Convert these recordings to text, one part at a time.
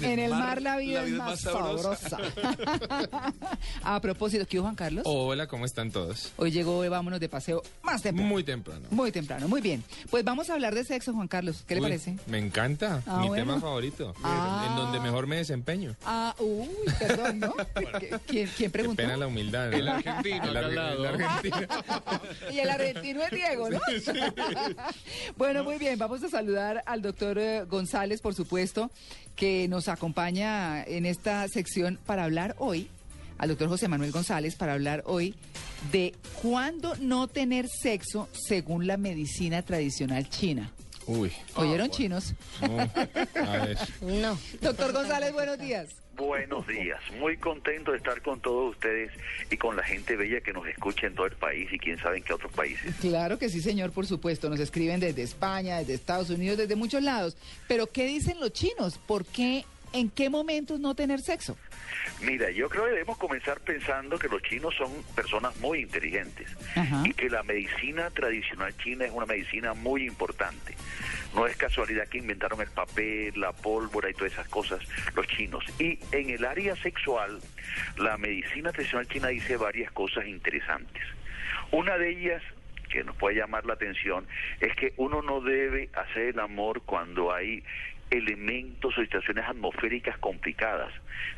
En el mar la vida, es más sabrosa. A propósito, ¿qué hubo, Juan Carlos? Hola, ¿cómo están todos? Hoy llegó, eh, vámonos de paseo más temprano. Muy temprano. Muy temprano, muy bien. Pues vamos a hablar de sexo, Juan Carlos. ¿Qué le parece? Me encanta. Ah, Mi bueno. tema favorito. Ah. En donde mejor me desempeño. Ah, uy, perdón, ¿no? ¿Qui- ¿Quién, quién Qué preguntó? pena la humildad. El argentino. El, ar- el argentino. Y el argentino es Diego, ¿no? bueno, muy bien, vamos a saludar al doctor eh, González, por supuesto, que nos acompaña en esta sección para hablar hoy, al doctor José Manuel González, para hablar hoy de cuándo no tener sexo según la medicina tradicional china. Uy. ¿Oyeron chinos? no. A ver. No. Doctor González, buenos días. Buenos días, muy contento de estar con todos ustedes y con la gente bella que nos escucha en todo el país y quién sabe en qué otros países. Claro que sí, señor, por supuesto. Nos escriben desde España, desde Estados Unidos, desde muchos lados. Pero, ¿qué dicen los chinos? ¿Por qué, en qué momentos no tener sexo? Mira, yo creo que debemos comenzar pensando que los chinos son personas muy inteligentes Ajá. y que la medicina tradicional china es una medicina muy importante. No es casualidad que inventaron el papel, la pólvora y todas esas cosas los chinos. Y en el área sexual, la medicina tradicional china dice varias cosas interesantes. Una de ellas que nos puede llamar la atención es que uno no debe hacer el amor cuando hay elementos o situaciones atmosféricas complicadas.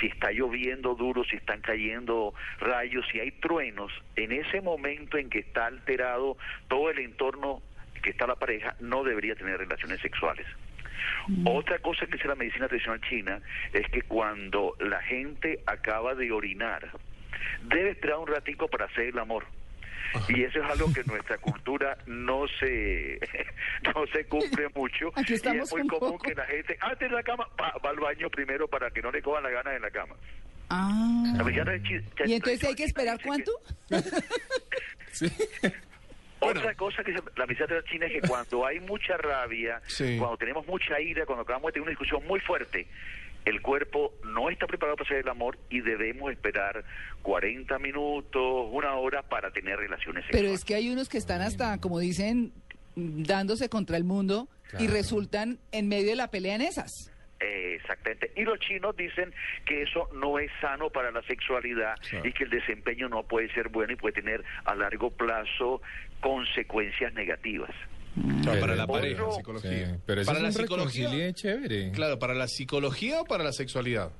Si está lloviendo duro, si están cayendo rayos, si hay truenos, en ese momento en que está alterado todo el entorno que está la pareja, no debería tener relaciones sexuales. Otra cosa que dice la medicina tradicional china es que cuando la gente acaba de orinar, debe esperar un ratico para hacer el amor. Y eso es algo que en nuestra cultura no se no se cumple mucho. Aquí y es muy común poco. que la gente antes de la cama va, va al baño primero para que no le cojan la gana en la cama. Ah. La ¿Y entonces hay que esperar cuánto? Sí. Otra cosa que dice la medicina tradicional china es que cuando hay mucha rabia, Sí. cuando tenemos mucha ira, cuando acabamos de tener una discusión muy fuerte, el cuerpo no está preparado para hacer el amor y debemos esperar 40 minutos, una hora para tener relaciones Pero sexuales. es que hay unos que están hasta, como dicen, dándose contra el mundo y resultan en medio de la pelea en esas. Eh, exactamente. Y los chinos dicen que eso no es sano para la sexualidad Claro. y que el desempeño no puede ser bueno y puede tener a largo plazo consecuencias negativas. Claro, para la Otro- pareja, Sí, psicología. pero para es la un psicología. chévere. Claro, para la psicología o para la sexualidad.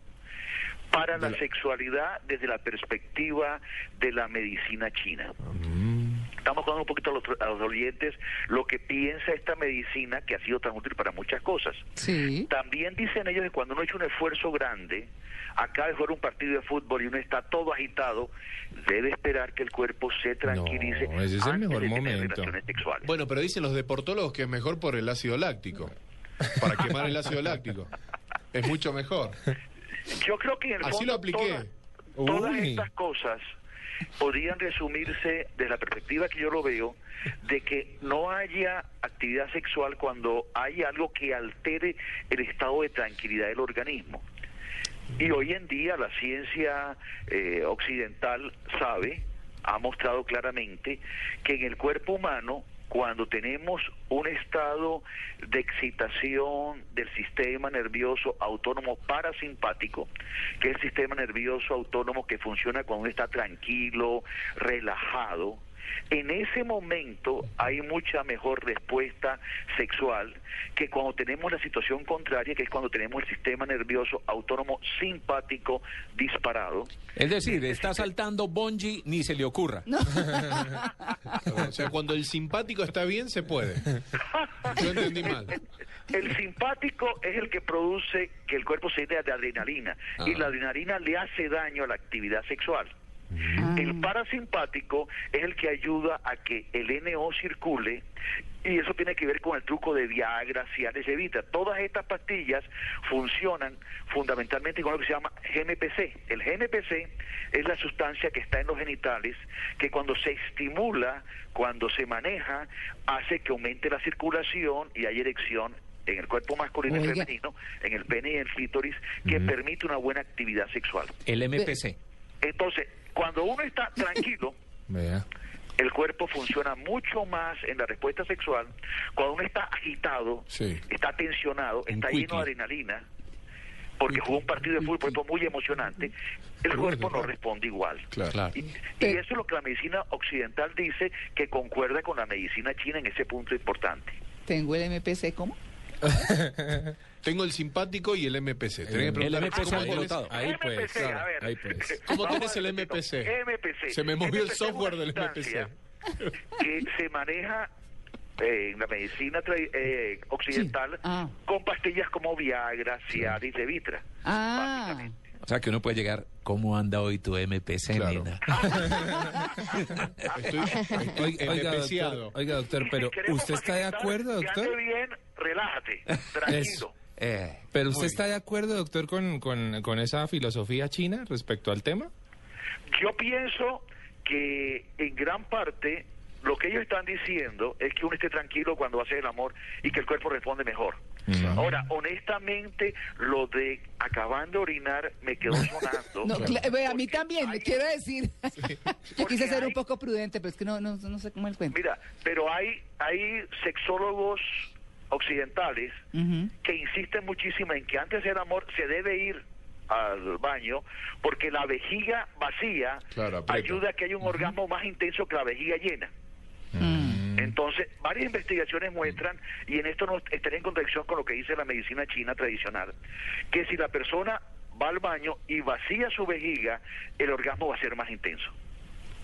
Para la sexualidad desde la perspectiva de la medicina china. Estamos contando un poquito a los, a los oyentes lo que piensa esta medicina que ha sido tan útil para muchas cosas. Sí. También dicen ellos que cuando uno ha hecho un esfuerzo grande, acaba de jugar un partido de fútbol y uno está todo agitado, debe esperar que el cuerpo se tranquilice No, ese es el antes mejor de tener momento. relaciones sexuales. Bueno, pero dicen los deportólogos que es mejor por el ácido láctico. Para quemar el ácido láctico. Es mucho mejor. Yo creo que en el Así fondo lo apliqué. todas- todas Uy. estas cosas podrían resumirse desde la perspectiva que yo lo veo de que no haya actividad sexual cuando hay algo que altere el estado de tranquilidad del organismo. Y hoy en día la ciencia eh, occidental sabe, ha mostrado claramente que en el cuerpo humano, cuando tenemos un estado de excitación del sistema nervioso autónomo parasimpático, que es el sistema nervioso autónomo que funciona cuando uno está tranquilo, relajado, en ese momento hay mucha mejor respuesta sexual que cuando tenemos la situación contraria, que es cuando tenemos el sistema nervioso autónomo simpático disparado. Es decir, está saltando Bonji, ni se le ocurra. O sea, cuando el simpático está bien, se puede. Yo entendí mal. El simpático es el que produce que el cuerpo se llene de adrenalina y la adrenalina le hace daño a la actividad sexual. El parasimpático es el que ayuda a que el NO circule Y eso tiene que ver con el truco de Viagra, Cialis, Evita. Todas estas pastillas funcionan fundamentalmente con lo que se llama GNPC. El GNPC es la sustancia que está en los genitales que cuando se estimula, cuando se maneja, hace que aumente la circulación y hay erección en el cuerpo masculino y femenino, en el pene y el clítoris, que permite una buena actividad sexual. El MPC. Entonces, cuando uno está tranquilo, el cuerpo funciona mucho más en la respuesta sexual. Cuando uno está agitado, Sí. está tensionado, Un está quickie. lleno de adrenalina, porque jugó un partido de fútbol por ejemplo, muy emocionante, el cuerpo no responde igual. Claro. Y, y eso es lo que la medicina occidental dice que concuerda con la medicina china en ese punto importante. Tengo el MPC, ¿cómo? Tengo el simpático y el MPC. Tenés que El preguntar, MPC ¿cómo tenés- alborotado. Ahí pues, MPC, a ver. ahí pues. ¿Cómo a el MPC? MPC. Se me movió el MPC software del MPC. Que se maneja eh, en la medicina tra- eh, occidental Sí. Ah. con pastillas como Viagra, Cialis, Levitra. Ah, O sea que uno puede llegar, ¿cómo anda hoy tu MPC, Claro. nena? Estoy, estoy Oiga, MPCado. doctor, oiga, doctor, Si pero ¿usted está de acuerdo, doctor? bien, relájate, tranquilo. Eh, Pero usted está de acuerdo, doctor, con, con, con esa filosofía china respecto al tema? Yo pienso que en gran parte lo que ellos están diciendo es que uno esté tranquilo cuando hace el amor y que el cuerpo responde mejor. Ahora, honestamente, lo de acabando de orinar me quedó sonando. no, a mí también, hay- quiero decir. Yo quise ser un poco prudente, pero es que no, no, no sé cómo el cuento. Mira, pero hay, hay sexólogos occidentales que insisten muchísimo en que antes del amor se debe ir al baño porque la vejiga vacía Claro, ayuda a que haya un orgasmo más intenso que la vejiga llena. Entonces, varias investigaciones muestran, y en esto no estaría en contradicción con lo que dice la medicina china tradicional, que si la persona va al baño y vacía su vejiga, el orgasmo va a ser más intenso.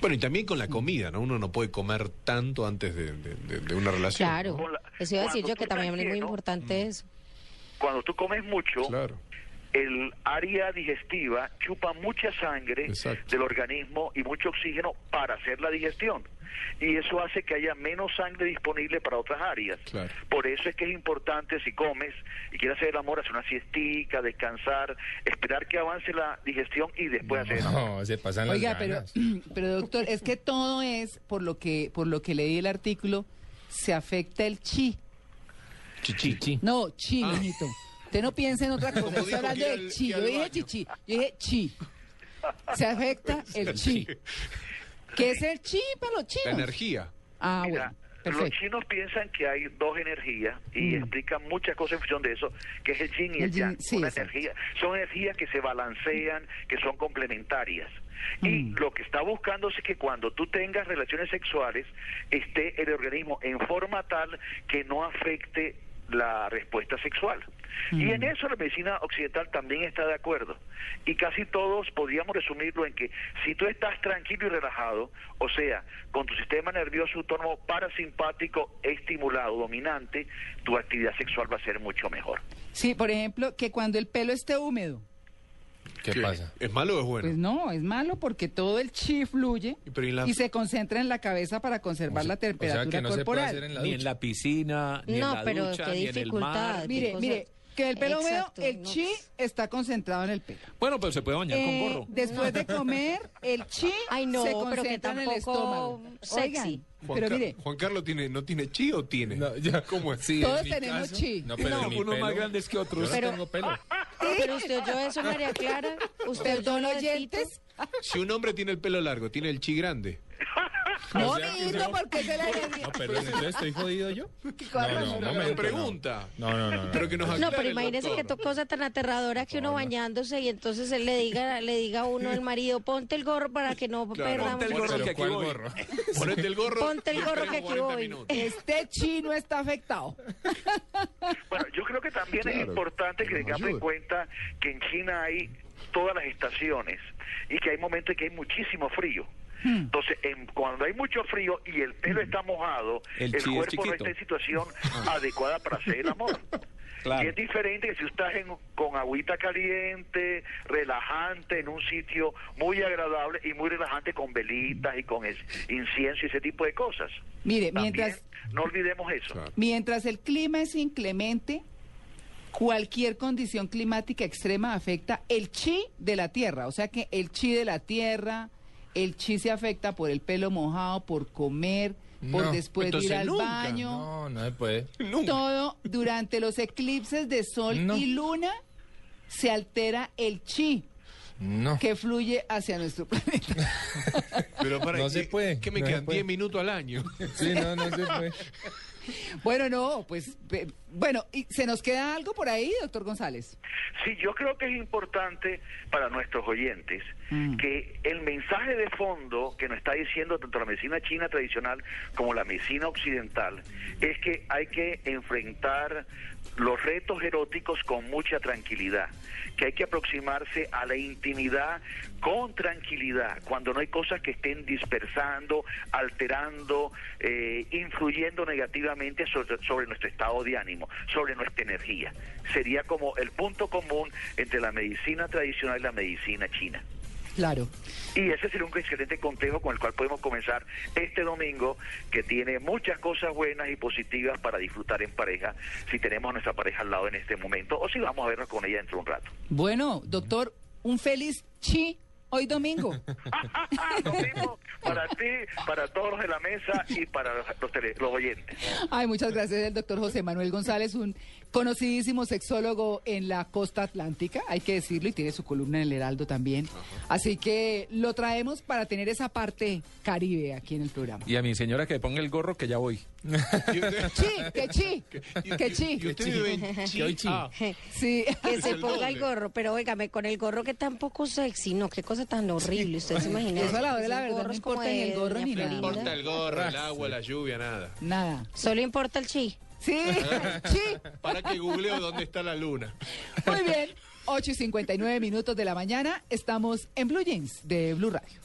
Bueno, y también con la comida, ¿no? Uno no puede comer tanto antes de, de- de- de una relación. Claro, la- eso iba a decir cuando yo que también es muy importante eso. Cuando tú comes mucho, Claro. el área digestiva chupa mucha sangre Exacto. del organismo y mucho oxígeno para hacer la digestión. Y eso hace que haya menos sangre disponible para otras áreas. Claro. Por eso es que es importante si comes y quieres hacer el amor, hacer una siestica, descansar, esperar que avance la digestión y después hacer el amor. No, se pasan las Oiga, pero, ganas. pero doctor, es que todo es, por lo que, por lo que leí el artículo, se afecta el chi. Chichi. No, chi, mijito. Usted no piensa en otra cosa. Estoy hablando de chi. Yo dije chichi. Yo dije chi. Se afecta el chi. ¿Qué es el chi para los La chinos? energía. Ah, Mira, bueno. los Perfecto. chinos piensan que hay dos energías y Mm. explican muchas cosas en función de eso, que es el yin y El el, yin, yang. sí, Una energía, son energías que se balancean, que son complementarias. Y Mm. lo que está buscando es que cuando tú tengas relaciones sexuales esté el organismo en forma tal que no afecte la respuesta sexual. Y en eso la medicina occidental también está de acuerdo. Y casi todos podríamos resumirlo en que si tú estás tranquilo y relajado, o sea, con tu sistema nervioso autónomo parasimpático estimulado, dominante, tu actividad sexual va a ser mucho mejor. Sí, por ejemplo, que cuando el pelo esté húmedo. ¿Qué ¿Qué? pasa? ¿Es malo o es bueno? Pues no, es malo porque todo el chi fluye Y pero ¿y la- y se concentra en la cabeza para conservar O la sea- o sea temperatura que no se puede corporal. hacer en la ni en la piscina, ni No, en la pero ducha, qué ni en el dificultad. mar. Mire, cosas- mire, que el pelo húmedo, el no. chi está concentrado en el pelo. Bueno, pero se puede bañar Eh, con gorro. después de comer, el chi Ay, no, se pero que concentra en el estómago. sexy. Oigan, Juan, pero mire, Juan Carlos tiene, no tiene chi o tiene. No, ya. ¿Cómo es? Sí, Todos tenemos caso, chi. No, pero No, unos más pelo- grandes que otros. Yo no Pero- tengo pelo. Pero usted oyó eso, María Clara. Usted oyó oyentes. Si un hombre tiene el pelo largo, tiene el chi grande. No, O sea mijito, no- porque se la No, pero entonces estoy jodido yo. No, Me pregunta. No, no, no. no, Pero que nos No, pero el imagínese que cosa tan aterradora que uno bañándose y entonces él le diga, le diga a uno al marido, ponte el gorro para que no perdamos. ponte el gorro que aquí ¿cuál voy. gorro? Ponete el gorro. Ponte el gorro que aquí 40 voy. Este chi no está afectado. Bueno, yo creo que también es importante que tengamos en cuenta que en China hay todas las estaciones y que hay momentos en que hay muchísimo frío. Entonces, en- cuando hay mucho frío y el pelo está mojado, El el, chi es cuerpo no está en situación adecuada para hacer el amor. Y es diferente que si usted está en- con agüita caliente, relajante, en un sitio muy agradable y muy relajante con velitas y con es- incienso y ese tipo de cosas. Mire, También, mientras, no olvidemos eso. mientras el clima es inclemente, cualquier condición climática extrema afecta el chi de la tierra. O sea que el chi de la tierra, el chi se afecta por el pelo mojado, por comer, por No, después de ir al nunca. baño. No, no se puede. Todo durante los eclipses de sol No. y luna se altera el chi No. que fluye hacia nuestro planeta. Pero para No que, se puede, que me no quedan puede. 10 minutos al año. Sí, no, no se puede. Bueno, no, pues bueno, ¿y se nos queda algo por ahí, doctor González? Sí, yo creo que es importante para nuestros oyentes Mm. que el mensaje de fondo que nos está diciendo tanto la medicina china tradicional como la medicina occidental es que hay que enfrentar los retos eróticos con mucha tranquilidad, que hay que aproximarse a la intimidad con tranquilidad, cuando no hay cosas que estén dispersando, alterando, eh, influyendo negativamente sobre, sobre nuestro estado de ánimo, sobre nuestra energía. Sería como el punto común entre la medicina tradicional y la medicina china. Claro. Y ese sería un excelente consejo con el cual podemos comenzar este domingo, que tiene muchas cosas buenas y positivas para disfrutar en pareja, si tenemos a nuestra pareja al lado en este momento, o si vamos a vernos con ella dentro de un rato. Bueno, doctor, un feliz chi hoy domingo. Lo mismo para ti, para todos los de la mesa y para los, los tele- los oyentes. Ay, muchas gracias el doctor José Manuel González, un conocidísimo sexólogo en la costa atlántica, hay que decirlo, y tiene su columna en el Heraldo también. Así que lo traemos para tener esa parte caribe aquí en el programa. Y a mi señora que ponga el gorro que ya voy. Chi, que chi, que chi. Que chi. Ah, Sí. Que se ponga el gorro, pero óigame, con el gorro que tampoco sexy, no, qué cosa tan horrible, usted se imagina. Eso a la hora de la Esos verdad no importa el gorro ni nada. no importa el gorro, el agua, la lluvia, nada. Nada. Solo importa el chi. Sí, chi. Para que googleo dónde está la luna. Muy bien. 8 y 59 minutos de la mañana. Estamos en Blue Jeans de Blue Radio.